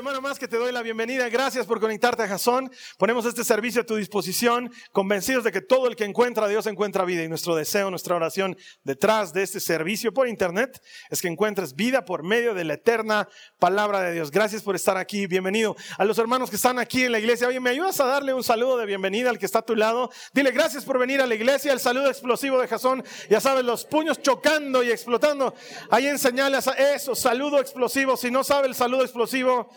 Semana más que te doy la bienvenida. Gracias por conectarte a Jason. Ponemos este servicio a tu disposición, convencidos de que todo el que encuentra a Dios encuentra vida. Y nuestro deseo, nuestra oración detrás de este servicio por internet es que encuentres vida por medio de la eterna palabra de Dios. Gracias por estar aquí. Bienvenido. A los hermanos que están aquí en la iglesia, oye, ¿me ayudas a darle un saludo de bienvenida al que está a tu lado? Dile gracias por venir a la iglesia. El saludo explosivo de Jason. Ya sabes, los puños chocando y explotando. Ahí enseñales a eso, saludo explosivo. Si no sabe el saludo explosivo,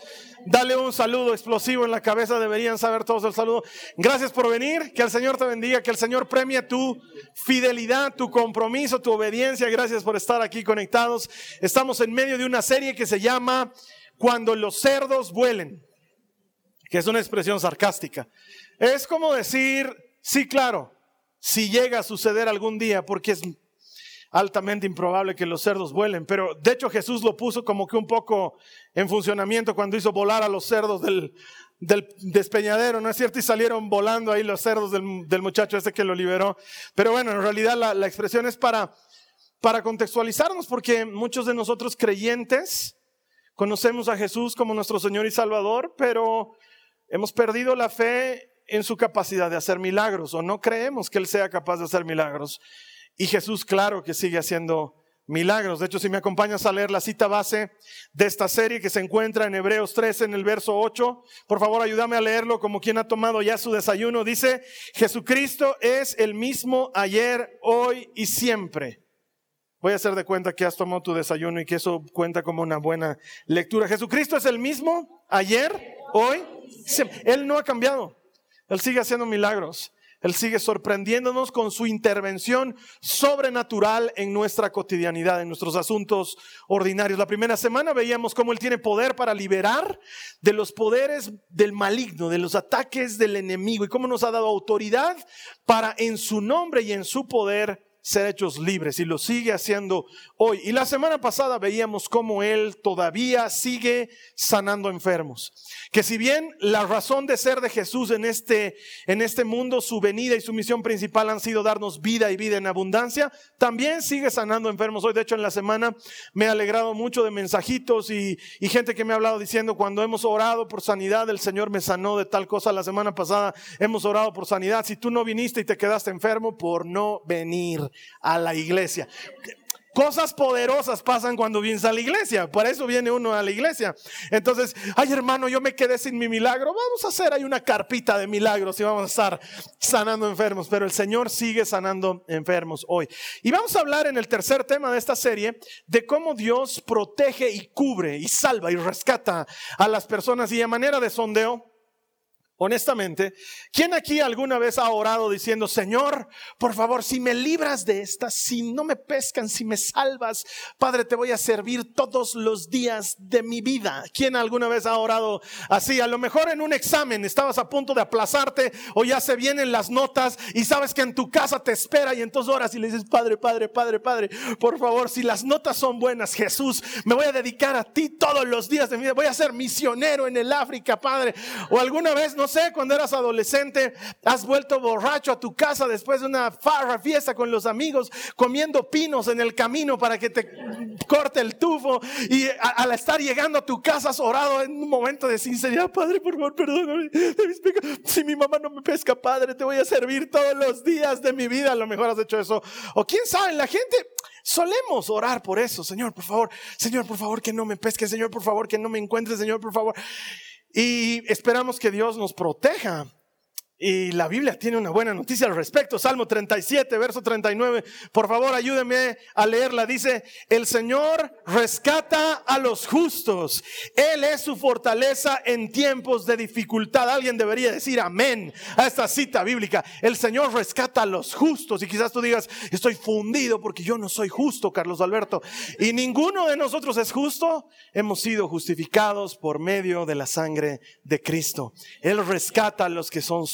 Dale un saludo explosivo en la cabeza, deberían saber todos el saludo. Gracias por venir, que el Señor te bendiga, que el Señor premie tu fidelidad, tu compromiso, tu obediencia. Gracias por estar aquí conectados. Estamos en medio de una serie que se llama Cuando los cerdos vuelen, que es una expresión sarcástica. Es como decir, sí, claro, si llega a suceder algún día, porque es altamente improbable que los cerdos vuelen, pero de hecho Jesús lo puso como que un poco en funcionamiento cuando hizo volar a los cerdos del, del despeñadero, ¿no es cierto? Y salieron volando ahí los cerdos del, del muchacho este que lo liberó. Pero bueno, en realidad la, la expresión es para, para contextualizarnos, porque muchos de nosotros creyentes conocemos a Jesús como nuestro Señor y Salvador, pero hemos perdido la fe en su capacidad de hacer milagros o no creemos que Él sea capaz de hacer milagros. Y Jesús, claro que sigue haciendo milagros. De hecho, si me acompañas a leer la cita base de esta serie que se encuentra en Hebreos 13 en el verso 8, por favor ayúdame a leerlo como quien ha tomado ya su desayuno. Dice, Jesucristo es el mismo ayer, hoy y siempre. Voy a hacer de cuenta que has tomado tu desayuno y que eso cuenta como una buena lectura. Jesucristo es el mismo ayer, hoy, siempre. Él no ha cambiado. Él sigue haciendo milagros. Él sigue sorprendiéndonos con su intervención sobrenatural en nuestra cotidianidad, en nuestros asuntos ordinarios. La primera semana veíamos cómo Él tiene poder para liberar de los poderes del maligno, de los ataques del enemigo y cómo nos ha dado autoridad para en su nombre y en su poder ser hechos libres y lo sigue haciendo hoy. Y la semana pasada veíamos cómo Él todavía sigue sanando enfermos. Que si bien la razón de ser de Jesús en este, en este mundo, su venida y su misión principal han sido darnos vida y vida en abundancia, también sigue sanando enfermos. Hoy, de hecho, en la semana me he alegrado mucho de mensajitos y, y gente que me ha hablado diciendo, cuando hemos orado por sanidad, el Señor me sanó de tal cosa. La semana pasada hemos orado por sanidad. Si tú no viniste y te quedaste enfermo, por no venir a la iglesia. Cosas poderosas pasan cuando vienes a la iglesia. Por eso viene uno a la iglesia. Entonces, ay hermano, yo me quedé sin mi milagro. Vamos a hacer ahí una carpita de milagros y vamos a estar sanando enfermos. Pero el Señor sigue sanando enfermos hoy. Y vamos a hablar en el tercer tema de esta serie de cómo Dios protege y cubre y salva y rescata a las personas. Y a manera de sondeo, Honestamente, ¿quién aquí alguna vez ha orado diciendo, Señor, por favor, si me libras de esta, si no me pescan, si me salvas, Padre, te voy a servir todos los días de mi vida? ¿Quién alguna vez ha orado así? A lo mejor en un examen estabas a punto de aplazarte o ya se vienen las notas y sabes que en tu casa te espera y entonces oras y le dices, Padre, Padre, Padre, Padre, por favor, si las notas son buenas, Jesús, me voy a dedicar a ti todos los días de mi vida, voy a ser misionero en el África, Padre. O alguna vez, no no sé, cuando eras adolescente, has vuelto borracho a tu casa después de una fiesta con los amigos, comiendo pinos en el camino para que te corte el tufo. Y al estar llegando a tu casa has orado en un momento de sinceridad, Padre, por favor, perdóname Si mi mamá no me pesca, Padre, te voy a servir todos los días de mi vida. A lo mejor has hecho eso. O quién sabe, la gente solemos orar por eso. Señor, por favor, Señor, por favor, que no me pesque. Señor, por favor, que no me encuentre. Señor, por favor. Y esperamos que Dios nos proteja. Y la Biblia tiene una buena noticia al respecto. Salmo 37, verso 39. Por favor, ayúdeme a leerla. Dice, el Señor rescata a los justos. Él es su fortaleza en tiempos de dificultad. Alguien debería decir amén a esta cita bíblica. El Señor rescata a los justos. Y quizás tú digas, estoy fundido porque yo no soy justo, Carlos Alberto. Y ninguno de nosotros es justo. Hemos sido justificados por medio de la sangre de Cristo. Él rescata a los que son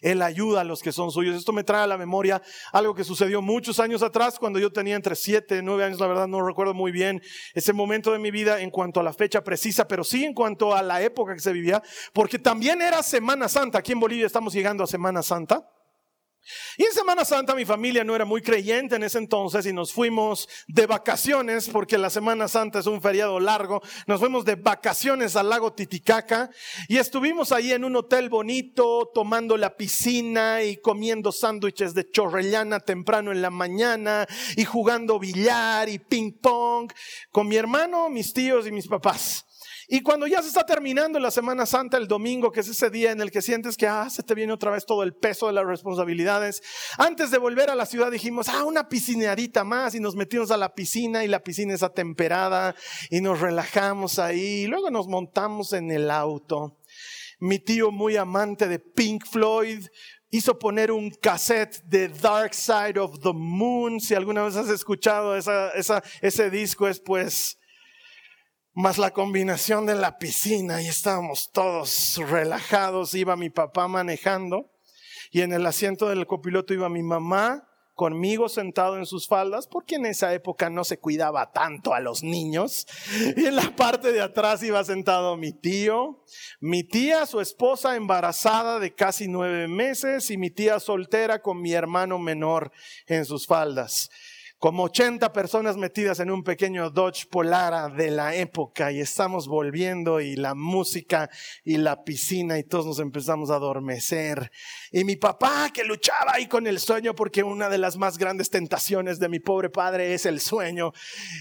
él ayuda a los que son suyos. Esto me trae a la memoria algo que sucedió muchos años atrás, cuando yo tenía entre 7 y 9 años, la verdad no recuerdo muy bien ese momento de mi vida en cuanto a la fecha precisa, pero sí en cuanto a la época que se vivía, porque también era Semana Santa. Aquí en Bolivia estamos llegando a Semana Santa. Y en Semana Santa mi familia no era muy creyente en ese entonces y nos fuimos de vacaciones, porque la Semana Santa es un feriado largo, nos fuimos de vacaciones al lago Titicaca y estuvimos ahí en un hotel bonito, tomando la piscina y comiendo sándwiches de chorrellana temprano en la mañana y jugando billar y ping pong con mi hermano, mis tíos y mis papás. Y cuando ya se está terminando la Semana Santa, el domingo, que es ese día en el que sientes que ah, se te viene otra vez todo el peso de las responsabilidades, antes de volver a la ciudad dijimos, ah, una piscineadita más y nos metimos a la piscina y la piscina es atemperada y nos relajamos ahí y luego nos montamos en el auto. Mi tío muy amante de Pink Floyd hizo poner un cassette de Dark Side of the Moon. Si alguna vez has escuchado esa, esa, ese disco es pues más la combinación de la piscina y estábamos todos relajados, iba mi papá manejando y en el asiento del copiloto iba mi mamá conmigo sentado en sus faldas, porque en esa época no se cuidaba tanto a los niños. Y en la parte de atrás iba sentado mi tío, mi tía, su esposa embarazada de casi nueve meses y mi tía soltera con mi hermano menor en sus faldas como 80 personas metidas en un pequeño Dodge Polara de la época y estamos volviendo y la música y la piscina y todos nos empezamos a adormecer. Y mi papá que luchaba ahí con el sueño porque una de las más grandes tentaciones de mi pobre padre es el sueño.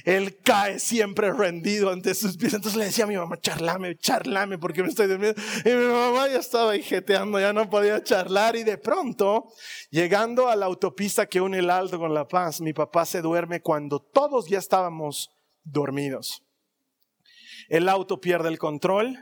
Él cae siempre rendido ante sus pies. Entonces le decía a mi mamá, charlame, charlame porque me estoy durmiendo. Y mi mamá ya estaba jeteando, ya no podía charlar y de pronto, llegando a la autopista que une el Alto con La Paz, mi papá se duerme cuando todos ya estábamos dormidos. El auto pierde el control,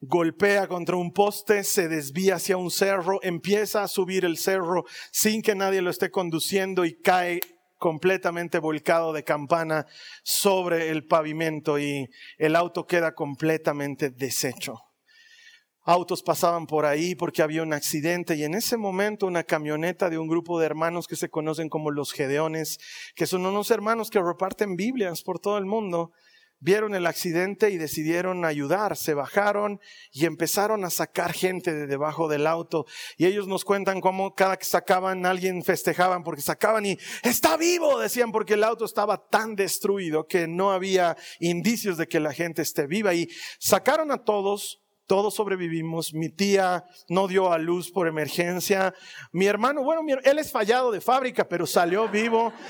golpea contra un poste, se desvía hacia un cerro, empieza a subir el cerro sin que nadie lo esté conduciendo y cae completamente volcado de campana sobre el pavimento y el auto queda completamente deshecho autos pasaban por ahí porque había un accidente y en ese momento una camioneta de un grupo de hermanos que se conocen como los Gedeones, que son unos hermanos que reparten Biblias por todo el mundo, vieron el accidente y decidieron ayudar, se bajaron y empezaron a sacar gente de debajo del auto. Y ellos nos cuentan cómo cada que sacaban alguien festejaban porque sacaban y está vivo, decían porque el auto estaba tan destruido que no había indicios de que la gente esté viva. Y sacaron a todos todos sobrevivimos. Mi tía no dio a luz por emergencia. Mi hermano, bueno, él es fallado de fábrica, pero salió vivo.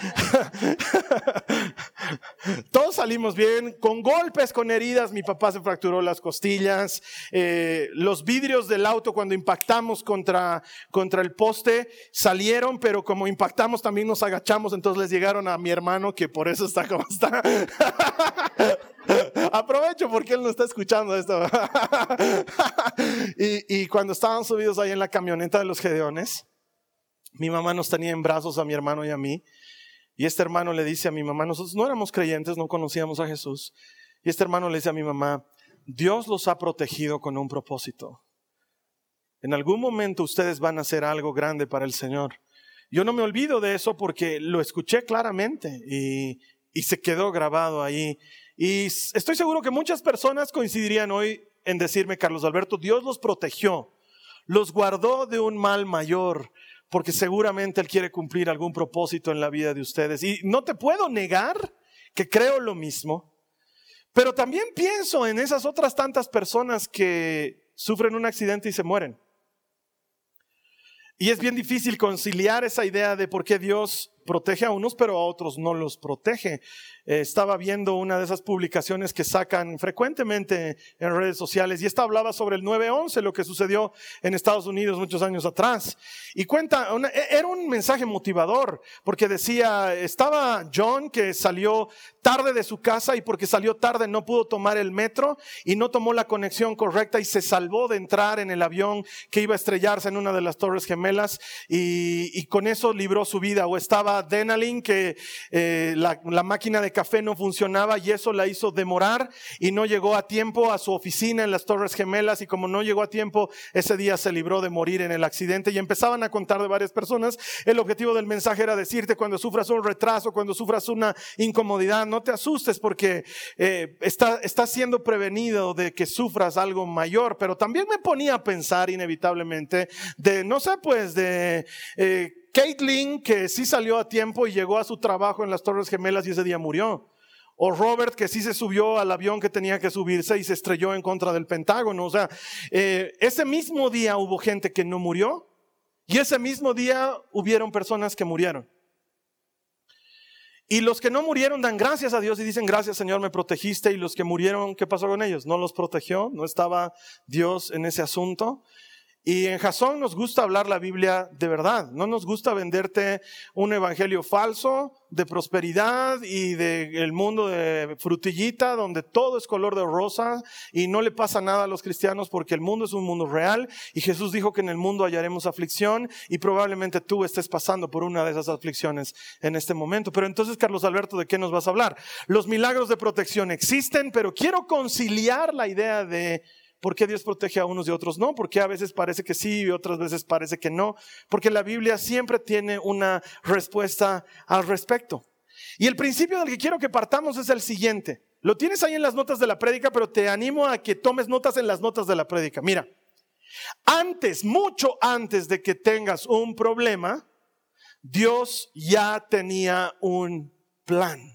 Todos salimos bien, con golpes, con heridas. Mi papá se fracturó las costillas. Eh, los vidrios del auto cuando impactamos contra, contra el poste salieron, pero como impactamos también nos agachamos, entonces les llegaron a mi hermano, que por eso está como está. Aprovecho porque él no está escuchando esto. y, cuando estaban subidos ahí en la camioneta de los Gedeones, mi mamá nos tenía en brazos a mi hermano y a mí. Y este hermano le dice a mi mamá, nosotros no éramos creyentes, no conocíamos a Jesús. Y este hermano le dice a mi mamá, Dios los ha protegido con un propósito. En algún momento ustedes van a hacer algo grande para el Señor. Yo no me olvido de eso porque lo escuché claramente y, y se quedó grabado ahí. Y estoy seguro que muchas personas coincidirían hoy en decirme, Carlos Alberto, Dios los protegió, los guardó de un mal mayor, porque seguramente Él quiere cumplir algún propósito en la vida de ustedes. Y no te puedo negar que creo lo mismo, pero también pienso en esas otras tantas personas que sufren un accidente y se mueren. Y es bien difícil conciliar esa idea de por qué Dios protege a unos, pero a otros no los protege. Eh, estaba viendo una de esas publicaciones que sacan frecuentemente en redes sociales y esta hablaba sobre el 9-11, lo que sucedió en Estados Unidos muchos años atrás. Y cuenta, e, era un mensaje motivador, porque decía, estaba John que salió tarde de su casa y porque salió tarde no pudo tomar el metro y no tomó la conexión correcta y se salvó de entrar en el avión que iba a estrellarse en una de las torres gemelas y, con eso libró su vida. O estaba Denalin que eh, la, la máquina de café no funcionaba y eso la hizo demorar y no llegó a tiempo a su oficina en las Torres Gemelas y como no llegó a tiempo, ese día se libró de morir en el accidente y empezaban a contar de varias personas. El objetivo del mensaje era decirte cuando sufras un retraso, cuando sufras una incomodidad, no te asustes porque eh, está, está siendo prevenido de que sufras algo mayor, pero también me ponía a pensar inevitablemente de, no sé, pues de... Eh, Caitlin, que sí salió a tiempo y llegó a su trabajo en las Torres Gemelas y ese día murió. O Robert, que sí se subió al avión que tenía que subirse y se estrelló en contra del Pentágono. O sea, eh, ese mismo día hubo gente que no murió y ese mismo día hubieron personas que murieron. Y los que no murieron dan gracias a Dios y dicen, gracias Señor, me protegiste. Y los que murieron, ¿qué pasó con ellos? No los protegió, no estaba Dios en ese asunto. Y en Jasón nos gusta hablar la Biblia de verdad. No nos gusta venderte un evangelio falso de prosperidad y del mundo de frutillita donde todo es color de rosa y no le pasa nada a los cristianos porque el mundo es un mundo real y Jesús dijo que en el mundo hallaremos aflicción y probablemente tú estés pasando por una de esas aflicciones en este momento. Pero entonces, Carlos Alberto, ¿de qué nos vas a hablar? Los milagros de protección existen, pero quiero conciliar la idea de ¿Por qué Dios protege a unos y a otros no? Porque a veces parece que sí y otras veces parece que no. Porque la Biblia siempre tiene una respuesta al respecto. Y el principio del que quiero que partamos es el siguiente. Lo tienes ahí en las notas de la prédica, pero te animo a que tomes notas en las notas de la prédica. Mira, antes, mucho antes de que tengas un problema, Dios ya tenía un plan.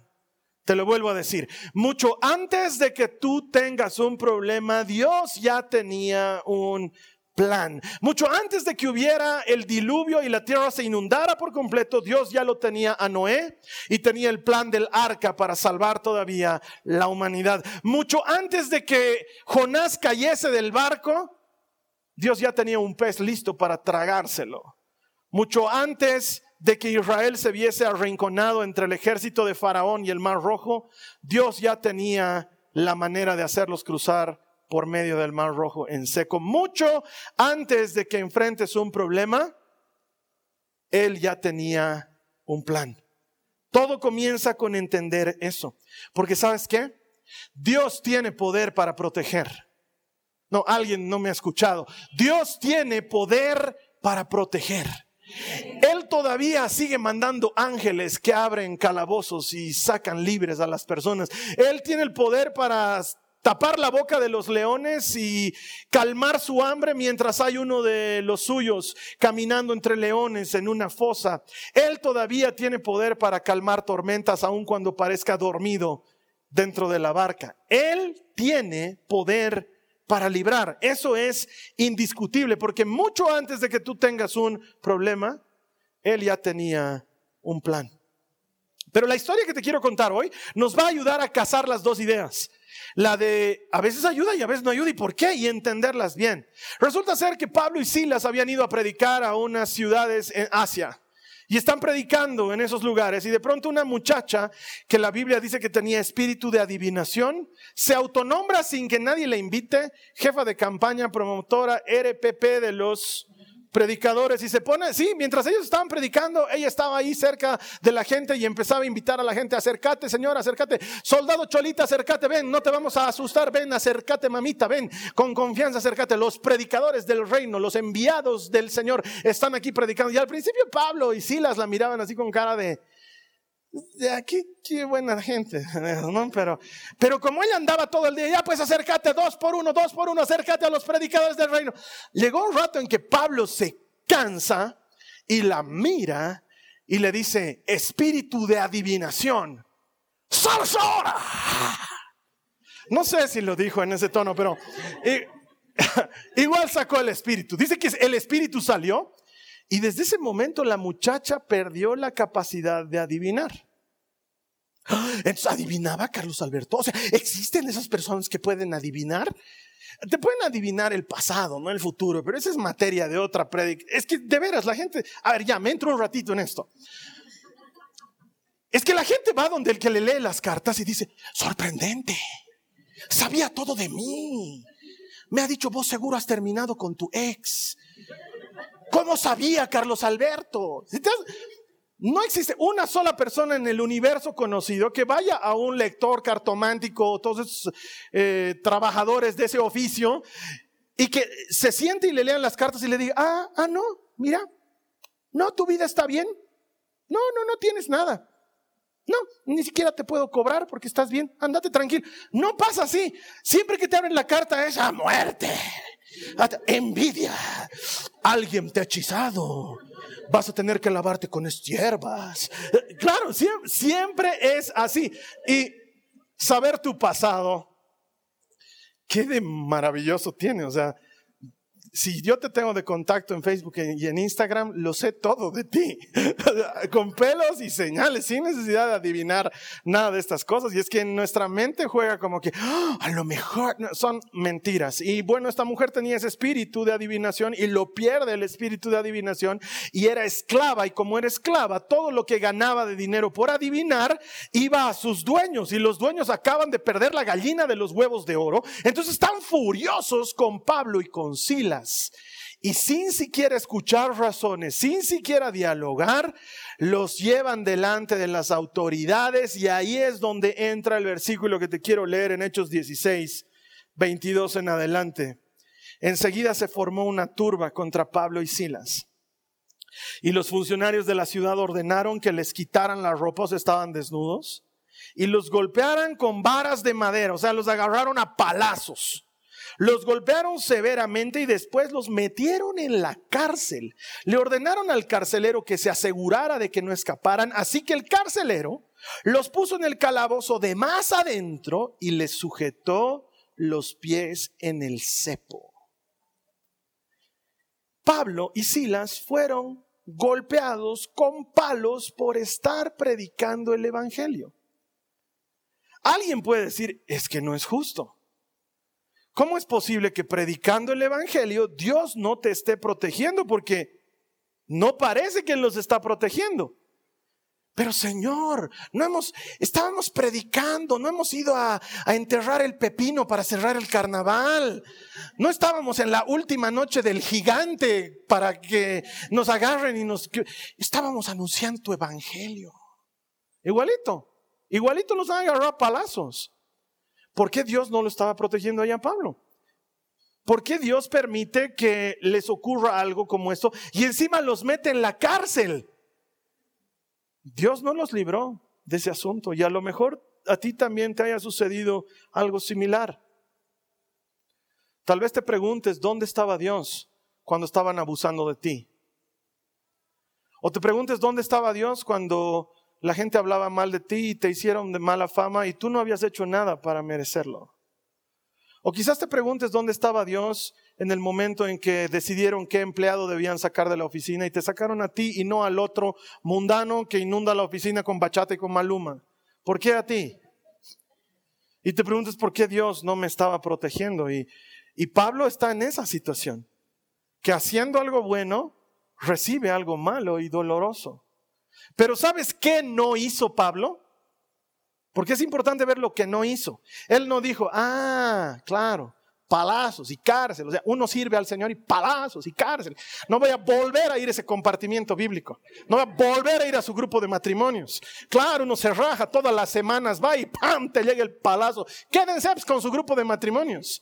Te lo vuelvo a decir, mucho antes de que tú tengas un problema, Dios ya tenía un plan. Mucho antes de que hubiera el diluvio y la tierra se inundara por completo, Dios ya lo tenía a Noé y tenía el plan del arca para salvar todavía la humanidad. Mucho antes de que Jonás cayese del barco, Dios ya tenía un pez listo para tragárselo. Mucho antes de que Israel se viese arrinconado entre el ejército de Faraón y el Mar Rojo, Dios ya tenía la manera de hacerlos cruzar por medio del Mar Rojo en seco. Mucho antes de que enfrentes un problema, Él ya tenía un plan. Todo comienza con entender eso. Porque sabes qué? Dios tiene poder para proteger. No, alguien no me ha escuchado. Dios tiene poder para proteger. Él todavía sigue mandando ángeles que abren calabozos y sacan libres a las personas. Él tiene el poder para tapar la boca de los leones y calmar su hambre mientras hay uno de los suyos caminando entre leones en una fosa. Él todavía tiene poder para calmar tormentas aun cuando parezca dormido dentro de la barca. Él tiene poder para librar. Eso es indiscutible, porque mucho antes de que tú tengas un problema, Él ya tenía un plan. Pero la historia que te quiero contar hoy nos va a ayudar a casar las dos ideas. La de a veces ayuda y a veces no ayuda y por qué y entenderlas bien. Resulta ser que Pablo y Silas habían ido a predicar a unas ciudades en Asia. Y están predicando en esos lugares. Y de pronto una muchacha que la Biblia dice que tenía espíritu de adivinación, se autonombra sin que nadie le invite, jefa de campaña, promotora RPP de los predicadores y se pone, sí, mientras ellos estaban predicando, ella estaba ahí cerca de la gente y empezaba a invitar a la gente, acércate, señor, acércate, soldado Cholita, acércate, ven, no te vamos a asustar, ven, acércate, mamita, ven, con confianza, acércate. Los predicadores del reino, los enviados del Señor están aquí predicando. Y al principio Pablo y Silas la miraban así con cara de, de aquí, qué buena gente, ¿no? Pero, pero como ella andaba todo el día, ya pues acércate dos por uno, dos por uno, acércate a los predicadores del reino. Llegó un rato en que Pablo se cansa y la mira y le dice, espíritu de adivinación. No sé si lo dijo en ese tono, pero igual sacó el espíritu. Dice que el espíritu salió Y desde ese momento la muchacha perdió la capacidad de adivinar. Entonces adivinaba Carlos Alberto. O sea, ¿existen esas personas que pueden adivinar? Te pueden adivinar el pasado, no el futuro, pero esa es materia de otra predica. Es que de veras la gente, a ver, ya me entro un ratito en esto. Es que la gente va donde el que le lee las cartas y dice, sorprendente, sabía todo de mí. Me ha dicho, vos seguro has terminado con tu ex. ¿Cómo sabía Carlos Alberto? No existe una sola persona en el universo conocido que vaya a un lector cartomántico, todos esos eh, trabajadores de ese oficio, y que se siente y le lean las cartas y le diga, ah, ah, no, mira, no, tu vida está bien. No, no, no tienes nada. No, ni siquiera te puedo cobrar porque estás bien. Andate tranquilo. No pasa así. Siempre que te abren la carta es a muerte. Envidia. Alguien te ha hechizado. Vas a tener que lavarte con hierbas. Claro, siempre, es así. Y saber tu pasado, qué de maravilloso tiene. O sea, si yo te tengo de contacto en Facebook y en Instagram, lo sé todo de ti, con pelos y señales, sin necesidad de adivinar nada de estas cosas. Y es que nuestra mente juega como que, ¡Ah! a lo mejor son mentiras. Y bueno, esta mujer tenía ese espíritu de adivinación y lo pierde el espíritu de adivinación y era esclava. Y como era esclava, todo lo que ganaba de dinero por adivinar iba a sus dueños y los dueños acaban de perder la gallina de los huevos de oro. Entonces están furiosos con Pablo y con Sila y sin siquiera escuchar razones, sin siquiera dialogar, los llevan delante de las autoridades y ahí es donde entra el versículo que te quiero leer en Hechos 16, 22 en adelante. Enseguida se formó una turba contra Pablo y Silas. Y los funcionarios de la ciudad ordenaron que les quitaran las ropas, estaban desnudos, y los golpearan con varas de madera, o sea, los agarraron a palazos los golpearon severamente y después los metieron en la cárcel. Le ordenaron al carcelero que se asegurara de que no escaparan, así que el carcelero los puso en el calabozo de más adentro y les sujetó los pies en el cepo. Pablo y Silas fueron golpeados con palos por estar predicando el Evangelio. Alguien puede decir, es que no es justo. ¿Cómo es posible que predicando el Evangelio Dios no te esté protegiendo? Porque no parece que los está protegiendo. Pero Señor, no hemos, estábamos predicando, no hemos ido a, a, enterrar el pepino para cerrar el carnaval. No estábamos en la última noche del gigante para que nos agarren y nos... Estábamos anunciando tu evangelio. Igualito, igualito nos han agarrado a palazos. ¿Por qué Dios no lo estaba protegiendo allá a Pablo? ¿Por qué Dios permite que les ocurra algo como esto y encima los mete en la cárcel? Dios no los libró de ese asunto y a lo mejor a ti también te haya sucedido algo similar. Tal vez te preguntes dónde estaba Dios cuando estaban abusando de ti. O te preguntes dónde estaba Dios cuando la gente hablaba mal de ti y te hicieron de mala fama y tú no habías hecho nada para merecerlo. O quizás te preguntes dónde estaba Dios en el momento en que decidieron qué empleado debían sacar de la oficina y te sacaron a ti y no al otro mundano que inunda la oficina con bachata y con maluma. ¿Por qué a ti? Y te preguntas por qué Dios no me estaba protegiendo. Y, y Pablo está en esa situación, que haciendo algo bueno recibe algo malo y doloroso. Pero ¿sabes qué no hizo Pablo? Porque es importante ver lo que no hizo. Él no dijo, ah, claro, palazos y cárcel. O sea, uno sirve al Señor y palazos y cárcel. No voy a volver a ir a ese compartimiento bíblico. No voy a volver a ir a su grupo de matrimonios. Claro, uno se raja todas las semanas, va y ¡pam! te llega el palazo. Quédense pues, con su grupo de matrimonios.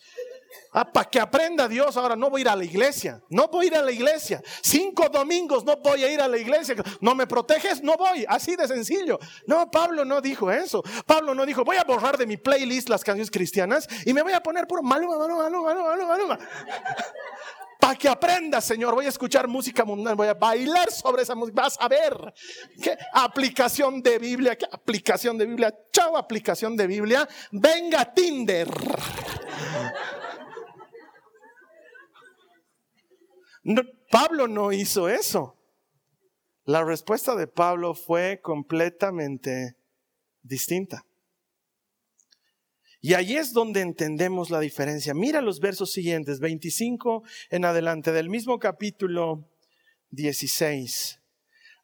Ah, para que aprenda Dios, ahora no voy a ir a la iglesia. No voy a ir a la iglesia. Cinco domingos no voy a ir a la iglesia. No me proteges, no voy. Así de sencillo. No, Pablo no dijo eso. Pablo no dijo, voy a borrar de mi playlist las canciones cristianas y me voy a poner puro maluma, maluma, maluma, maluma, maluma. Para que aprenda, Señor, voy a escuchar música mundana, voy a bailar sobre esa música. Vas a ver qué aplicación de Biblia, qué aplicación de Biblia. Chao, aplicación de Biblia. Venga, Tinder. Pablo no hizo eso. La respuesta de Pablo fue completamente distinta. Y ahí es donde entendemos la diferencia. Mira los versos siguientes, 25 en adelante, del mismo capítulo 16.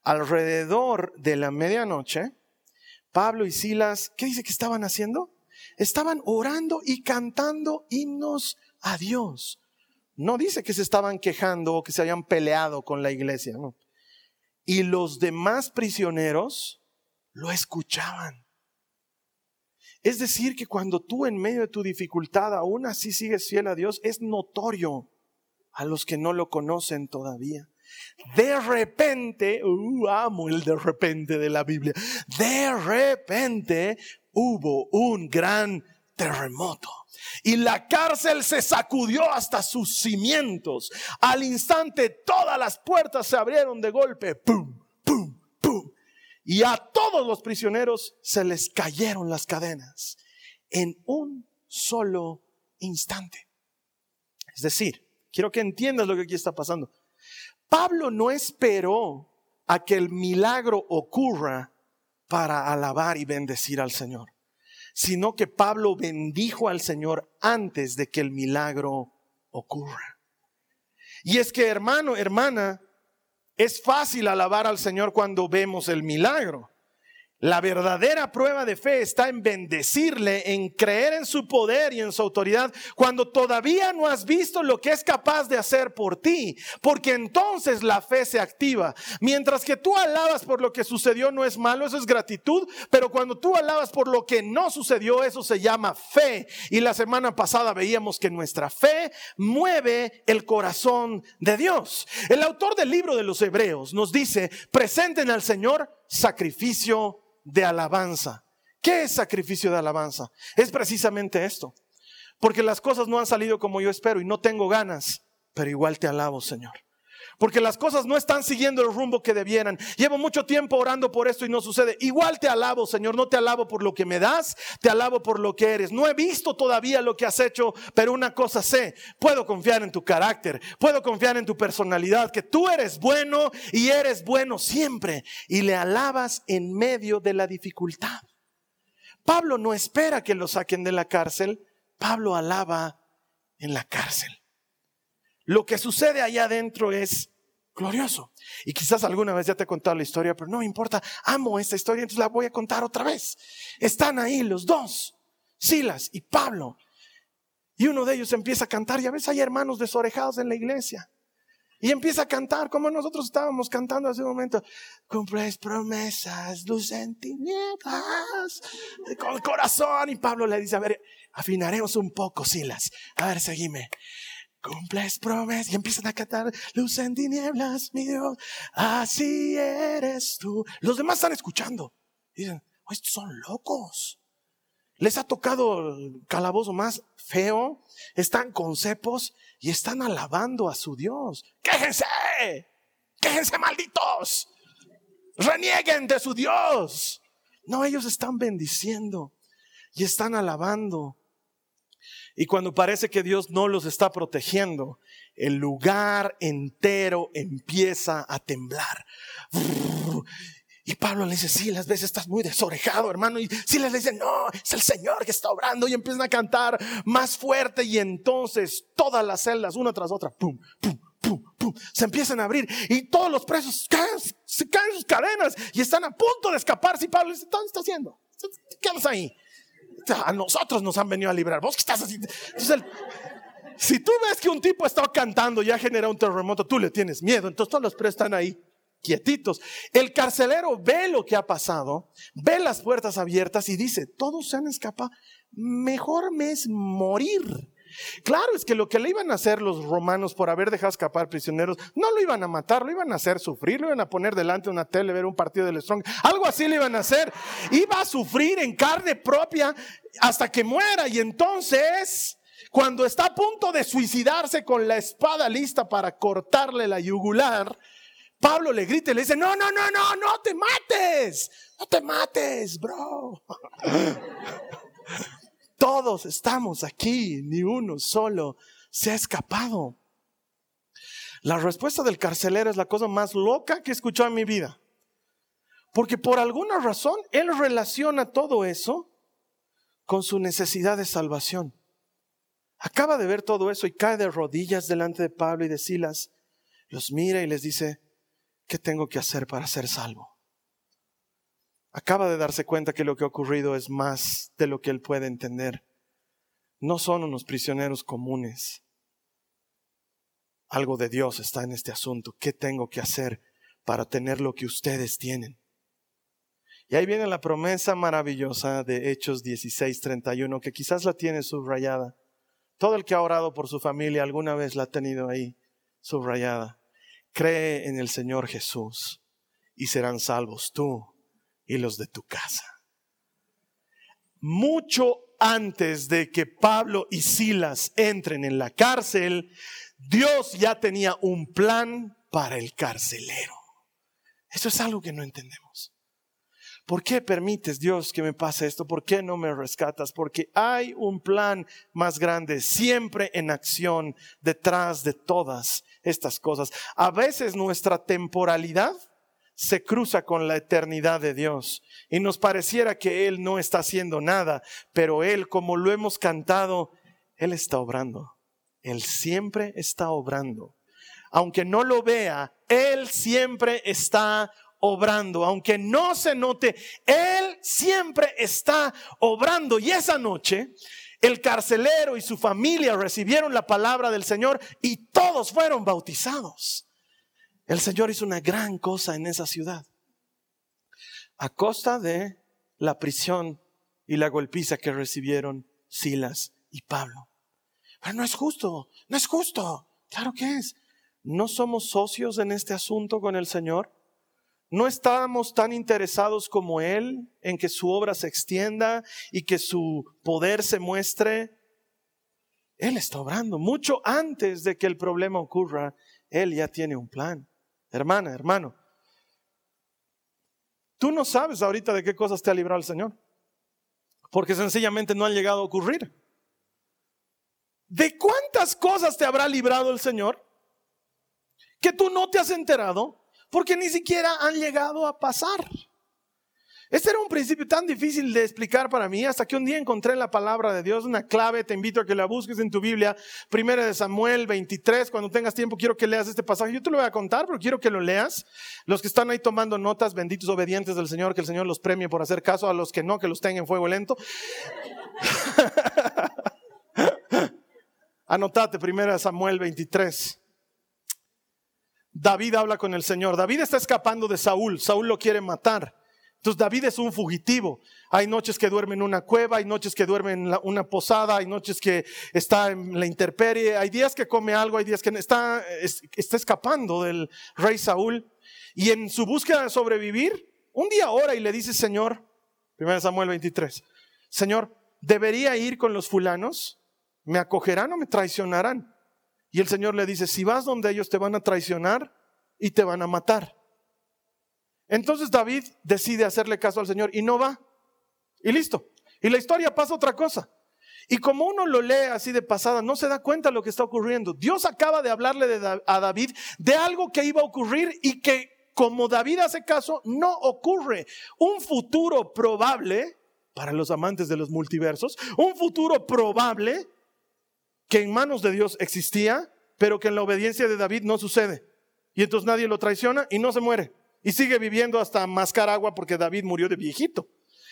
Alrededor de la medianoche, Pablo y Silas, ¿qué dice que estaban haciendo? Estaban orando y cantando himnos a Dios. No dice que se estaban quejando o que se habían peleado con la iglesia, no. Y los demás prisioneros lo escuchaban. Es decir, que cuando tú en medio de tu dificultad aún así sigues fiel a Dios, es notorio a los que no lo conocen todavía. De repente, uh, amo el de repente de la Biblia, de repente hubo un gran terremoto. Y la cárcel se sacudió hasta sus cimientos. Al instante todas las puertas se abrieron de golpe. ¡Pum! ¡Pum! ¡Pum! Y a todos los prisioneros se les cayeron las cadenas en un solo instante. Es decir, quiero que entiendas lo que aquí está pasando. Pablo no esperó a que el milagro ocurra para alabar y bendecir al Señor sino que Pablo bendijo al Señor antes de que el milagro ocurra. Y es que hermano, hermana, es fácil alabar al Señor cuando vemos el milagro. La verdadera prueba de fe está en bendecirle, en creer en su poder y en su autoridad cuando todavía no has visto lo que es capaz de hacer por ti, porque entonces la fe se activa. Mientras que tú alabas por lo que sucedió no es malo, eso es gratitud, pero cuando tú alabas por lo que no sucedió, eso se llama fe. Y la semana pasada veíamos que nuestra fe mueve el corazón de Dios. El autor del libro de los Hebreos nos dice, presenten al Señor sacrificio de alabanza. ¿Qué es sacrificio de alabanza? Es precisamente esto. Porque las cosas no han salido como yo espero y no tengo ganas, pero igual te alabo, Señor. Porque las cosas no están siguiendo el rumbo que debieran. Llevo mucho tiempo orando por esto y no sucede. Igual te alabo, Señor. No te alabo por lo que me das, te alabo por lo que eres. No he visto todavía lo que has hecho, pero una cosa sé. Puedo confiar en tu carácter, puedo confiar en tu personalidad, que tú eres bueno y eres bueno siempre. Y le alabas en medio de la dificultad. Pablo no espera que lo saquen de la cárcel. Pablo alaba en la cárcel. Lo que sucede allá adentro es glorioso. Y quizás alguna vez ya te he contado la historia, pero no importa, amo esta historia, entonces la voy a contar otra vez. Están ahí los dos, Silas y Pablo. Y uno de ellos empieza a cantar, y a veces hay hermanos desorejados en la iglesia. Y empieza a cantar como nosotros estábamos cantando hace un momento. Cumples promesas, luz en tinieblas, con el corazón. Y Pablo le dice, a ver, afinaremos un poco, Silas. A ver, seguime cumples promesas y empiezan a cantar luz en tinieblas, mi Dios, así eres tú. Los demás están escuchando. Dicen, oh, estos son locos. Les ha tocado el calabozo más feo, están con cepos y están alabando a su Dios. Quéjense, quéjense malditos, renieguen de su Dios. No, ellos están bendiciendo y están alabando y cuando parece que Dios no los está protegiendo, el lugar entero empieza a temblar. Y Pablo le dice, sí, las veces estás muy desorejado, hermano. Y si les dice, no, es el Señor que está obrando. Y empiezan a cantar más fuerte. Y entonces todas las celdas, una tras otra, pum, pum, pum, pum, se empiezan a abrir. Y todos los presos caen, sus cadenas y están a punto de escaparse. Y Pablo le dice, ¿qué está haciendo? ¿Qué haces ahí? A nosotros nos han venido a librar. ¿Vos qué estás haciendo? Entonces, si tú ves que un tipo está cantando y ha generado un terremoto, tú le tienes miedo. Entonces todos los presos están ahí quietitos. El carcelero ve lo que ha pasado, ve las puertas abiertas y dice, todos se han escapado. Mejor me es morir Claro, es que lo que le iban a hacer los romanos por haber dejado escapar prisioneros, no lo iban a matar, lo iban a hacer sufrir, lo iban a poner delante de una tele, ver un partido del Strong, algo así le iban a hacer. Iba a sufrir en carne propia hasta que muera y entonces... Cuando está a punto de suicidarse con la espada lista para cortarle la yugular, Pablo le grita y le dice, no, no, no, no, no te mates, no te mates, bro. Todos estamos aquí, ni uno solo se ha escapado. La respuesta del carcelero es la cosa más loca que he escuchado en mi vida. Porque por alguna razón él relaciona todo eso con su necesidad de salvación. Acaba de ver todo eso y cae de rodillas delante de Pablo y de Silas. Los mira y les dice, ¿qué tengo que hacer para ser salvo? Acaba de darse cuenta que lo que ha ocurrido es más de lo que él puede entender. No son unos prisioneros comunes. Algo de Dios está en este asunto. ¿Qué tengo que hacer para tener lo que ustedes tienen? Y ahí viene la promesa maravillosa de Hechos 16:31, que quizás la tiene subrayada. Todo el que ha orado por su familia alguna vez la ha tenido ahí subrayada. Cree en el Señor Jesús y serán salvos tú y los de tu casa. Mucho antes de que Pablo y Silas entren en la cárcel, Dios ya tenía un plan para el carcelero. Eso es algo que no entendemos. ¿Por qué permites, Dios, que me pase esto? ¿Por qué no me rescatas? Porque hay un plan más grande, siempre en acción, detrás de todas estas cosas. A veces nuestra temporalidad se cruza con la eternidad de Dios y nos pareciera que Él no está haciendo nada, pero Él, como lo hemos cantado, Él está obrando. Él siempre está obrando. Aunque no lo vea, Él siempre está obrando. Aunque no se note, Él siempre está obrando. Y esa noche, el carcelero y su familia recibieron la palabra del Señor y todos fueron bautizados. El Señor hizo una gran cosa en esa ciudad. A costa de la prisión y la golpiza que recibieron Silas y Pablo. Pero no es justo, no es justo. Claro que es. ¿No somos socios en este asunto con el Señor? ¿No estamos tan interesados como Él en que su obra se extienda y que su poder se muestre? Él está obrando. Mucho antes de que el problema ocurra, Él ya tiene un plan hermana, hermano. Tú no sabes ahorita de qué cosas te ha librado el Señor, porque sencillamente no han llegado a ocurrir. ¿De cuántas cosas te habrá librado el Señor que tú no te has enterado porque ni siquiera han llegado a pasar? Este era un principio tan difícil de explicar para mí hasta que un día encontré en la palabra de Dios una clave. Te invito a que la busques en tu Biblia, primera de Samuel 23. Cuando tengas tiempo, quiero que leas este pasaje. Yo te lo voy a contar, pero quiero que lo leas. Los que están ahí tomando notas, benditos obedientes del Señor, que el Señor los premie por hacer caso. A los que no, que los tengan en fuego lento. Anotate, primera de Samuel 23. David habla con el Señor. David está escapando de Saúl. Saúl lo quiere matar. Entonces David es un fugitivo. Hay noches que duerme en una cueva, hay noches que duerme en una posada, hay noches que está en la intemperie, hay días que come algo, hay días que está, escapando del rey Saúl. Y en su búsqueda de sobrevivir, un día ora y le dice, Señor, 1 Samuel 23, Señor, ¿debería ir con los fulanos? ¿Me acogerán o me traicionarán? Y el Señor le dice, si vas donde ellos te van a traicionar y te van a matar. Entonces David decide hacerle caso al Señor y no va. Y listo. Y la historia pasa otra cosa. Y como uno lo lee así de pasada, no se da cuenta de lo que está ocurriendo. Dios acaba de hablarle a David de algo que iba a ocurrir y que como David hace caso, no ocurre. Un futuro probable, para los amantes de los multiversos, un futuro probable que en manos de Dios existía, pero que en la obediencia de David no sucede. Y entonces nadie lo traiciona y no se muere. Y sigue viviendo hasta mascar agua porque David murió de viejito.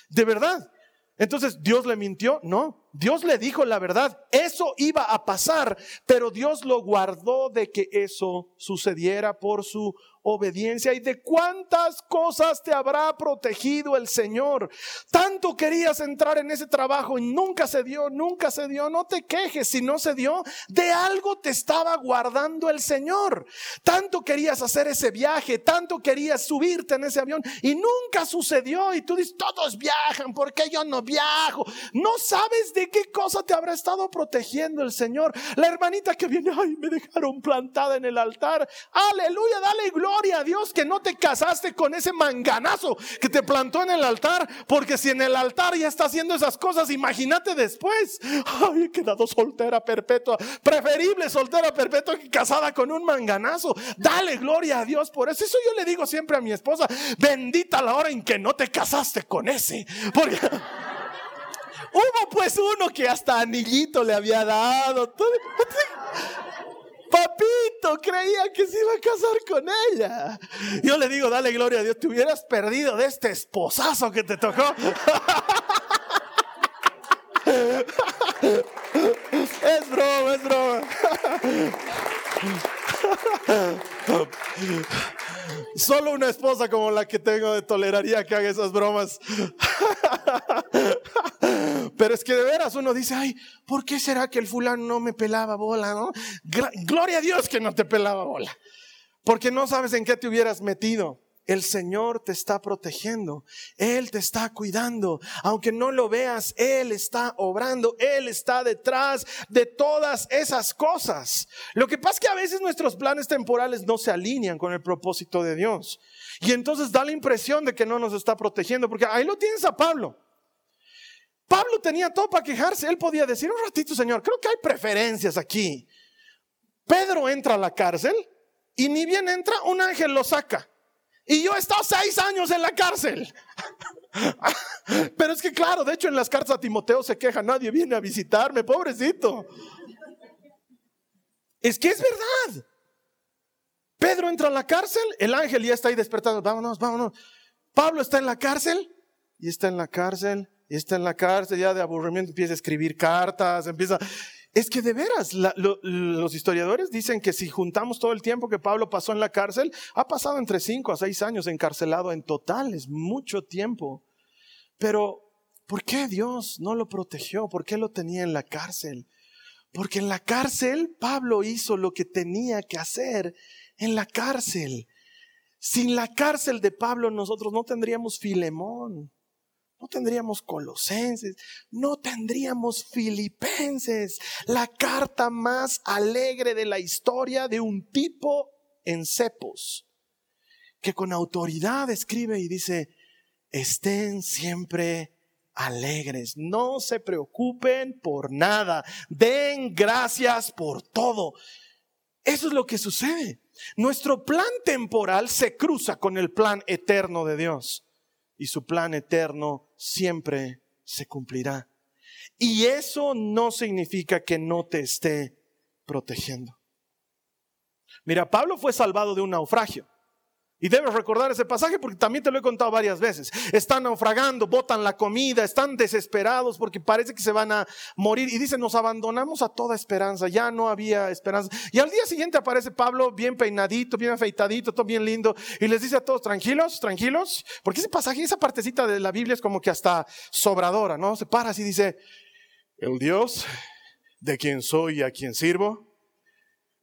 De verdad. Entonces, ¿Dios le mintió? No. Dios le dijo la verdad. Eso iba a pasar, pero Dios lo guardó de que eso sucediera por su obediencia y de cuántas cosas te habrá protegido el Señor. Tanto querías entrar en ese trabajo y nunca se dio, nunca se dio. No te quejes si no se dio. De algo te estaba guardando el Señor. Tanto querías hacer ese viaje, tanto querías subirte en ese avión y nunca sucedió. Y tú dices, todos viajan, ¿por qué yo no viajo? No sabes de ¿de qué cosa te habrá estado protegiendo el Señor? La hermanita que viene, ay, me dejaron plantada en el altar. Aleluya, dale gloria a Dios que no te casaste con ese manganazo que te plantó en el altar, porque si en el altar ya está haciendo esas cosas, imagínate después. Ay, he quedado soltera perpetua. Preferible soltera perpetua que casada con un manganazo. Dale gloria a Dios por eso. Eso yo le digo siempre a mi esposa, bendita la hora en que no te casaste con ese. Porque hubo pues uno que hasta anillito le había dado. Papito creía que se iba a casar con ella. Yo le digo, dale gloria a Dios, te hubieras perdido de este esposazo que te tocó. Es broma, es broma. Solo una esposa como la que tengo toleraría que haga esas bromas. Pero es que de veras uno dice, ay, ¿por qué será que el fulano no me pelaba bola, no? Gloria a Dios que no te pelaba bola. Porque no sabes en qué te hubieras metido. El Señor te está protegiendo, Él te está cuidando, aunque no lo veas, Él está obrando, Él está detrás de todas esas cosas. Lo que pasa es que a veces nuestros planes temporales no se alinean con el propósito de Dios. Y entonces da la impresión de que no nos está protegiendo, porque ahí lo tienes a Pablo. Pablo tenía todo para quejarse, él podía decir, un ratito Señor, creo que hay preferencias aquí. Pedro entra a la cárcel y ni bien entra, un ángel lo saca. Y yo he estado seis años en la cárcel. Pero es que claro, de hecho en las cartas a Timoteo se queja, nadie viene a visitarme, pobrecito. Es que es verdad. Pedro entra a la cárcel, el ángel ya está ahí despertando, vámonos, vámonos. Pablo está en la cárcel y está en la cárcel y está en la cárcel, ya de aburrimiento empieza a escribir cartas, empieza... Es que de veras, los historiadores dicen que si juntamos todo el tiempo que Pablo pasó en la cárcel, ha pasado entre cinco a seis años encarcelado en total, es mucho tiempo. Pero, ¿por qué Dios no lo protegió? ¿Por qué lo tenía en la cárcel? Porque en la cárcel Pablo hizo lo que tenía que hacer en la cárcel. Sin la cárcel de Pablo nosotros no tendríamos Filemón no tendríamos Colosenses, no tendríamos Filipenses, la carta más alegre de la historia de un tipo en cepos, que con autoridad escribe y dice, estén siempre alegres, no se preocupen por nada, den gracias por todo. Eso es lo que sucede. Nuestro plan temporal se cruza con el plan eterno de Dios y su plan eterno siempre se cumplirá. Y eso no significa que no te esté protegiendo. Mira, Pablo fue salvado de un naufragio. Y debes recordar ese pasaje porque también te lo he contado varias veces. Están naufragando, botan la comida, están desesperados porque parece que se van a morir. Y dicen, nos abandonamos a toda esperanza, ya no había esperanza. Y al día siguiente aparece Pablo bien peinadito, bien afeitadito, todo bien lindo. Y les dice a todos, tranquilos, tranquilos. Porque ese pasaje, esa partecita de la Biblia es como que hasta sobradora, ¿no? Se para así y dice, el Dios de quien soy y a quien sirvo,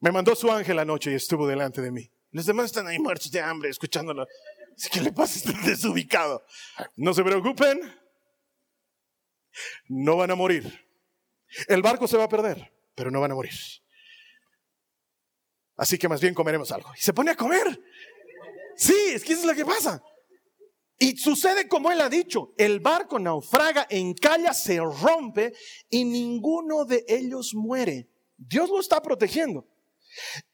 me mandó su ángel anoche y estuvo delante de mí los demás están ahí muertos de hambre escuchándolo. ¿Qué le pasa? Está desubicado. No se preocupen. No van a morir. El barco se va a perder, pero no van a morir. Así que más bien comeremos algo. Y se pone a comer. Sí, es que eso es lo que pasa. Y sucede como él ha dicho, el barco naufraga, encalla, se rompe y ninguno de ellos muere. Dios lo está protegiendo.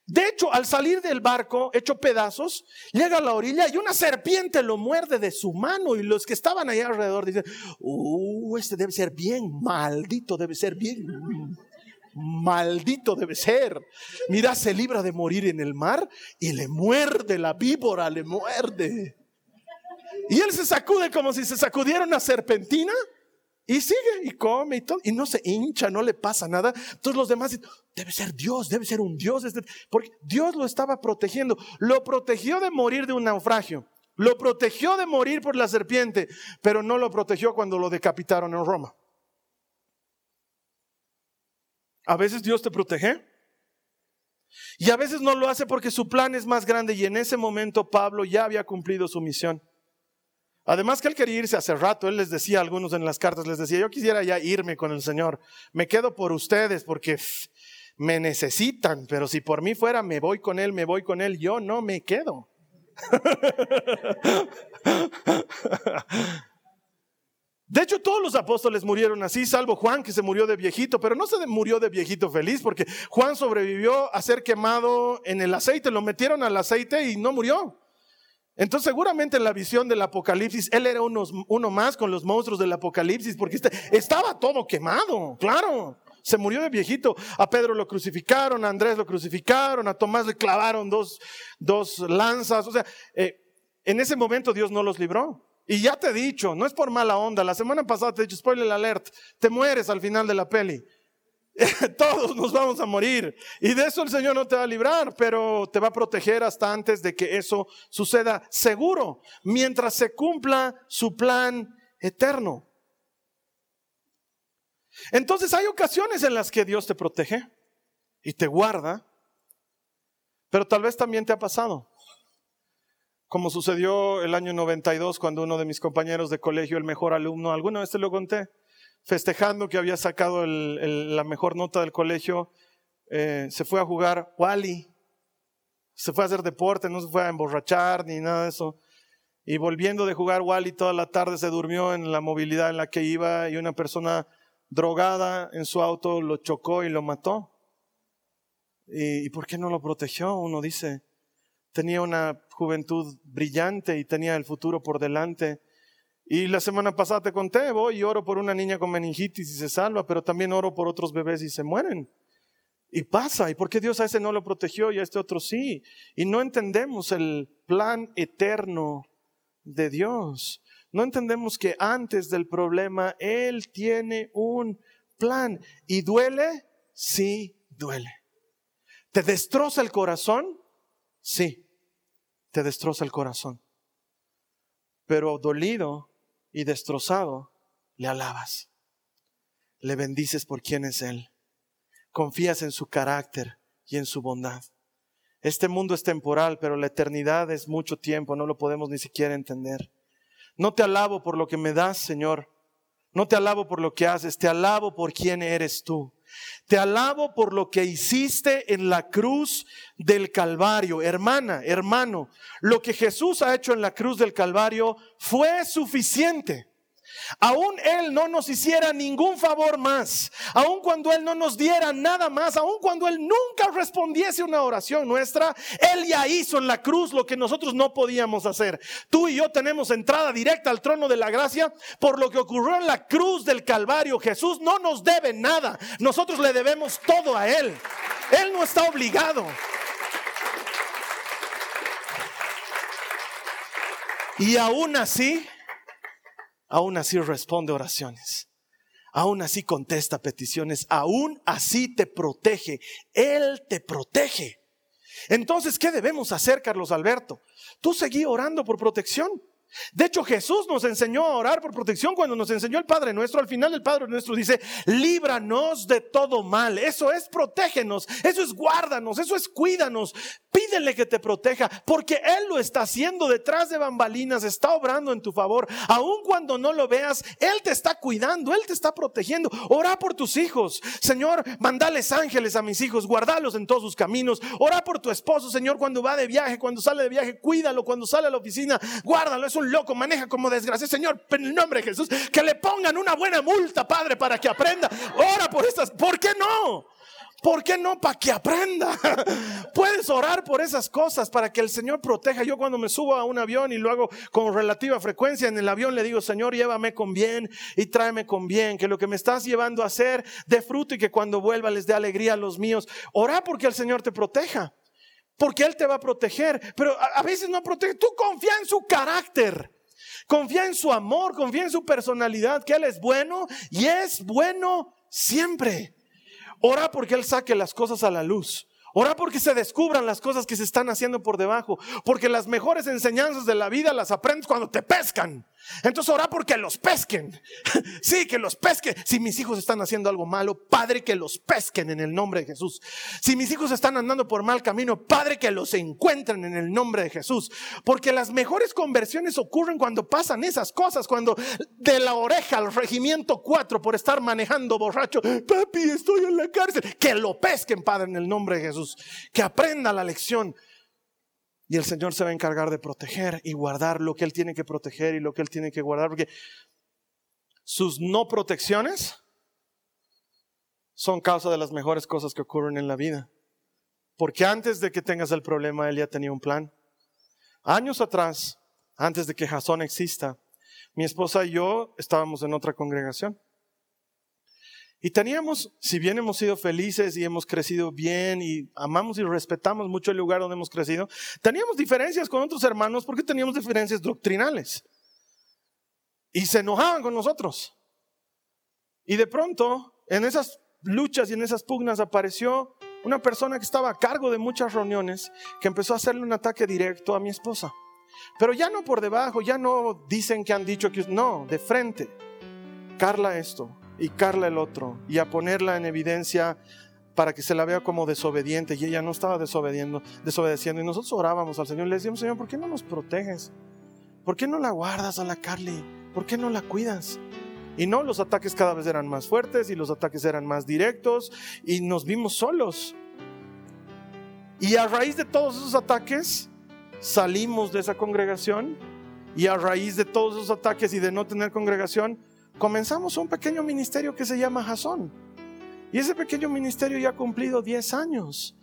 De hecho, al salir del barco, hecho pedazos, llega a la orilla y una serpiente lo muerde de su mano y los que estaban ahí alrededor dicen, uh, este debe ser bien maldito, debe ser bien maldito debe ser. Mira, se libra de morir en el mar y le muerde la víbora, le muerde. Y él se sacude como si se sacudiera una serpentina y sigue y come y todo, y no se hincha, no le pasa nada. Entonces los demás dicen, debe ser Dios, debe ser un Dios. Este", porque Dios lo estaba protegiendo. Lo protegió de morir de un naufragio. Lo protegió de morir por la serpiente, pero no lo protegió cuando lo decapitaron en Roma. A veces Dios te protege y a veces no lo hace porque su plan es más grande y en ese momento Pablo ya había cumplido su misión. Además que él quería irse hace rato, él les decía a algunos en las cartas, les decía, yo quisiera ya irme con el Señor, me quedo por ustedes porque me necesitan, pero si por mí fuera, me voy con él, me voy con él, yo no me quedo. De hecho, todos los apóstoles murieron así, salvo Juan, que se murió de viejito, pero no se murió de viejito feliz, porque Juan sobrevivió a ser quemado en el aceite, lo metieron al aceite y no murió. Entonces, seguramente en la visión del Apocalipsis, él era uno más con los monstruos del Apocalipsis, porque este, estaba todo quemado, claro. Se murió de viejito. A Pedro lo crucificaron, a Andrés lo crucificaron, a Tomás le clavaron dos, dos lanzas. O sea, eh, en ese momento Dios no los libró. Y ya te he dicho, no es por mala onda, la semana pasada te he dicho, spoiler alert, te mueres al final de la peli. Todos nos vamos a morir. Y de eso el Señor no te va a librar, pero te va a proteger hasta antes de que eso suceda seguro, mientras se cumpla su plan eterno. Entonces hay ocasiones en las que Dios te protege y te guarda, pero tal vez también te ha pasado como sucedió el año 92 cuando uno de mis compañeros de colegio, el mejor alumno, alguna vez te lo conté, festejando que había sacado la mejor nota del colegio, eh, se fue a jugar Wally, se fue a hacer deporte, no se fue a emborrachar ni nada de eso. Y volviendo de jugar Wally toda la tarde se durmió en la movilidad en la que iba y una persona drogada en su auto lo chocó y lo mató. ¿Y, por qué no lo protegió? Uno dice, tenía una juventud brillante y tenía el futuro por delante. Y la semana pasada te conté, voy y oro por una niña con meningitis y se salva, pero también oro por otros bebés y se mueren. Y pasa, ¿y por qué Dios a ese no lo protegió y a este otro sí? Y no entendemos el plan eterno de Dios. No entendemos que antes del problema Él tiene un plan. ¿Y duele? Sí, duele. ¿Te destroza el corazón? Sí te destroza el corazón. Pero dolido y destrozado, le alabas. Le bendices por quién es Él. Confías en su carácter y en su bondad. Este mundo es temporal, pero la eternidad es mucho tiempo, no lo podemos ni siquiera entender. No te alabo por lo que me das, Señor. No te alabo por lo que haces, te alabo por quién eres tú. Te alabo por lo que hiciste en la cruz del Calvario. Hermana, hermano, lo que Jesús ha hecho en la cruz del Calvario fue suficiente. Aún Él no nos hiciera ningún favor más, aun cuando Él no nos diera nada más, aun cuando Él nunca respondiese una oración nuestra, Él ya hizo en la cruz lo que nosotros no podíamos hacer. Tú y yo tenemos entrada directa al trono de la gracia por lo que ocurrió en la cruz del Calvario. Jesús no nos debe nada, nosotros le debemos todo a Él. Él no está obligado. Y aún así, aún así responde oraciones, aún así contesta peticiones, aún así te protege, Él te protege. Entonces, ¿qué debemos hacer, Carlos Alberto? Tú seguí orando por protección. De hecho, Jesús nos enseñó a orar por protección cuando nos enseñó el Padre nuestro. Al final el Padre nuestro dice, líbranos de todo mal. Eso es protégenos, eso es guárdanos, eso es cuídanos. Pídele que te proteja, porque Él lo está haciendo detrás de bambalinas, está obrando en tu favor. Aun cuando no lo veas, Él te está cuidando, Él te está protegiendo. Ora por tus hijos. Señor, mandales ángeles a mis hijos, guardalos en todos sus caminos. Ora por tu esposo, Señor, cuando va de viaje, cuando sale de viaje, cuídalo, cuando sale a la oficina, guárdalo. Es un loco, maneja como desgracia. Señor, en el nombre de Jesús, que le pongan una buena multa, Padre, para que aprenda. Ora por estas. ¿Por qué no? ¿Por qué no? Para que aprenda. Puedes orar por esas cosas para que el Señor proteja. Yo cuando me subo a un avión y lo hago con relativa frecuencia en el avión, le digo, Señor, llévame con bien y tráeme con bien. Que lo que me estás llevando a hacer dé fruto y que cuando vuelva les dé alegría a los míos. Ora porque el Señor te proteja porque Él te va a proteger, pero a, veces no protege. Tú confía en su carácter, confía en su amor, confía en su personalidad, que Él es bueno y es bueno siempre. Ora porque Él saque las cosas a la luz. Ora porque se descubran las cosas que se están haciendo por debajo. Porque las mejores enseñanzas de la vida las aprendes cuando te pescan. Entonces ora porque los pesquen. Sí, que los pesquen. Si mis hijos están haciendo algo malo, Padre, que los pesquen en el nombre de Jesús. Si mis hijos están andando por mal camino, Padre, que los encuentren en el nombre de Jesús. Porque las mejores conversiones ocurren cuando pasan esas cosas. Cuando de la oreja al regimiento 4 por estar manejando borracho, papi, estoy en la cárcel. Que lo pesquen, Padre, en el nombre de Jesús que aprenda la lección. Y el Señor se va a encargar de proteger y guardar lo que Él tiene que proteger y lo que Él tiene que guardar, porque sus no protecciones son causa de las mejores cosas que ocurren en la vida. Porque antes de que tengas el problema, Él ya tenía un plan. Años atrás, antes de que Jasón exista, mi esposa y yo estábamos en otra congregación. Y teníamos, si bien hemos sido felices y hemos crecido bien y amamos y respetamos mucho el lugar donde hemos crecido, teníamos diferencias con otros hermanos porque teníamos diferencias doctrinales. Y se enojaban con nosotros. Y de pronto, en esas luchas y en esas pugnas apareció una persona que estaba a cargo de muchas reuniones que empezó a hacerle un ataque directo a mi esposa. Pero ya no por debajo, ya no dicen que han dicho que no, de frente. Carla esto, y Carla el otro, y a ponerla en evidencia para que se la vea como desobediente, y ella no estaba desobediendo, desobedeciendo, y nosotros orábamos al Señor, le decíamos, Señor, ¿por qué no nos proteges? ¿Por qué no la guardas a la Carly? ¿Por qué no la cuidas? Y no, los ataques cada vez eran más fuertes y los ataques eran más directos y nos vimos solos. Y a raíz de todos esos ataques salimos de esa congregación y a raíz de todos esos ataques y de no tener congregación comenzamos un pequeño ministerio que se llama Jason. Y ese pequeño ministerio ya ha cumplido 10 años.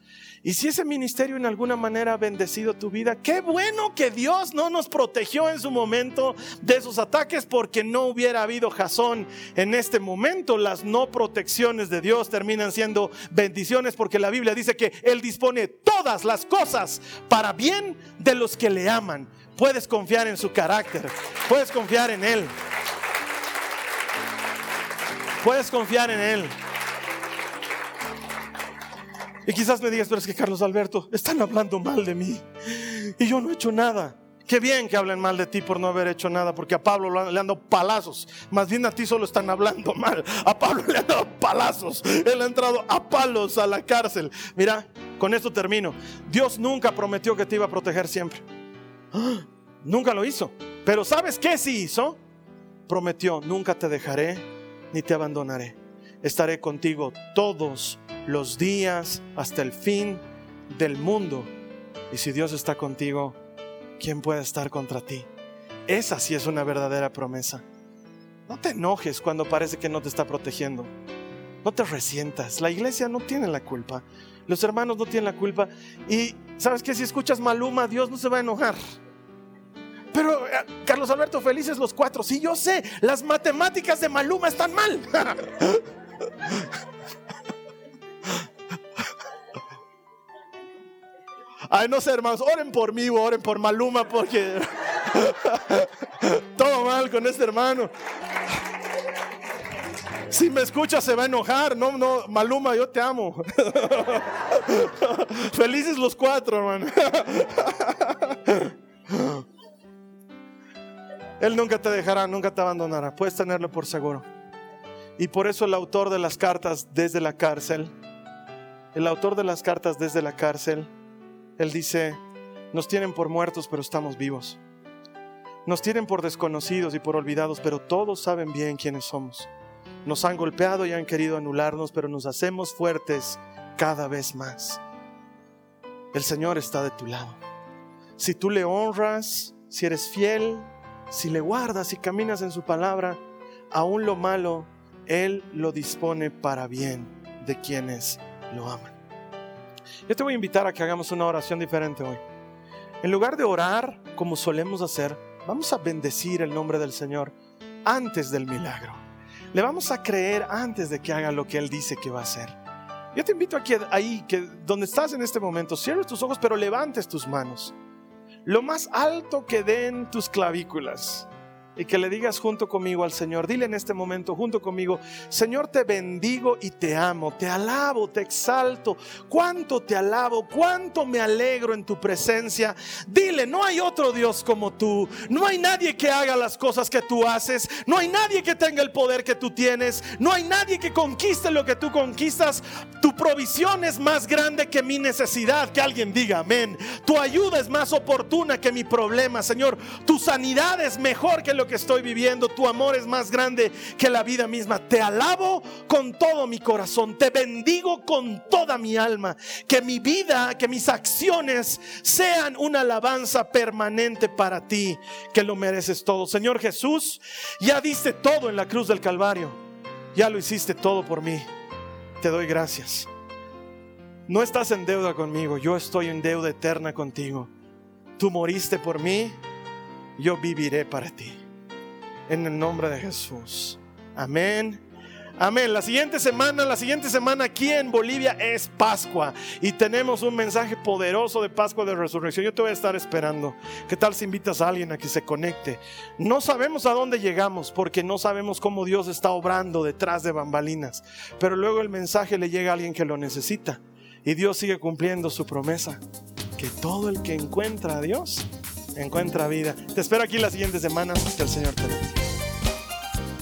Y si ese ministerio en alguna manera ha bendecido tu vida, qué bueno que Dios no nos protegió en su momento de esos ataques porque no hubiera habido Jasón en este momento. Las no protecciones de Dios terminan siendo bendiciones porque la Biblia dice que Él dispone todas las cosas para bien de los que le aman. Puedes confiar en su carácter, puedes confiar en Él. Puedes confiar en Él. Y quizás me digas, pero es que Carlos Alberto, están hablando mal de mí. Y yo no he hecho nada. Qué bien que hablen mal de ti por no haber hecho nada, porque a Pablo le han dado palazos. Más bien a ti solo están hablando mal. A Pablo le han dado palazos. Él ha entrado a palos a la cárcel. Mira, con esto termino. Dios nunca prometió que te iba a proteger siempre. Nunca lo hizo. Pero ¿sabes qué sí hizo? Prometió, nunca te dejaré ni te abandonaré. Estaré contigo todos los días hasta el fin del mundo. Y si Dios está contigo, ¿quién puede estar contra ti? Esa sí es una verdadera promesa. No te enojes cuando parece que no te está protegiendo. No te resientas. La iglesia no tiene la culpa. Los hermanos no tienen la culpa. Y sabes que si escuchas Maluma, Dios no se va a enojar. Pero, eh, Carlos Alberto, felices los cuatro. Sí, yo sé, las matemáticas de Maluma están mal. Ay, no sé, hermanos, oren por mí o oren por Maluma porque todo mal con este hermano. Si me escucha se va a enojar. No, no, Maluma, yo te amo. Felices los cuatro, hermano. Él nunca te dejará, nunca te abandonará. Puedes tenerlo por seguro. Y por eso el autor de las cartas desde la cárcel, el autor de las cartas desde la cárcel, él dice, nos tienen por muertos, pero estamos vivos. Nos tienen por desconocidos y por olvidados, pero todos saben bien quiénes somos. Nos han golpeado y han querido anularnos, pero nos hacemos fuertes cada vez más. El Señor está de tu lado. Si tú le honras, si eres fiel, si le guardas y caminas en su palabra, aún lo malo, Él lo dispone para bien de quienes lo aman. Yo te voy a invitar a que hagamos una oración diferente hoy. En lugar de orar como solemos hacer, vamos a bendecir el nombre del Señor antes del milagro. Le vamos a creer antes de que haga lo que Él dice que va a hacer. Yo te invito a que ahí, donde estás en este momento, cierres tus ojos, pero levantes tus manos lo más alto que den tus clavículas. Y que le digas junto conmigo al Señor, dile en este momento junto conmigo, Señor te bendigo y te amo, te alabo, te exalto, cuánto te alabo, cuánto me alegro en tu presencia. Dile, no hay otro Dios como tú, no hay nadie que haga las cosas que tú haces, no hay nadie que tenga el poder que tú tienes, no hay nadie que conquiste lo que tú conquistas. Tu provisión es más grande que mi necesidad, que alguien diga amén. Tu ayuda es más oportuna que mi problema, Señor. Tu sanidad es mejor que lo que estoy viviendo. Tu amor es más grande que la vida misma. Te alabo con todo mi corazón. Te bendigo con toda mi alma. Que mi vida, que mis acciones sean una alabanza permanente para ti, que lo mereces todo. Señor Jesús, ya diste todo en la cruz del Calvario. Ya lo hiciste todo por mí. Te doy gracias. No estás en deuda conmigo, yo estoy en deuda eterna contigo. Tú moriste por mí, yo viviré para ti en el nombre de Jesús. Amén. Amén. La siguiente semana, la siguiente semana aquí en Bolivia es Pascua y tenemos un mensaje poderoso de Pascua de Resurrección. Yo te voy a estar esperando. ¿Qué tal si invitas a alguien a que se conecte? No sabemos a dónde llegamos porque no sabemos cómo Dios está obrando detrás de bambalinas, pero luego el mensaje le llega a alguien que lo necesita y Dios sigue cumpliendo su promesa, que todo el que encuentra a Dios encuentra vida. Te espero aquí la siguiente semana. Que el Señor te bendiga.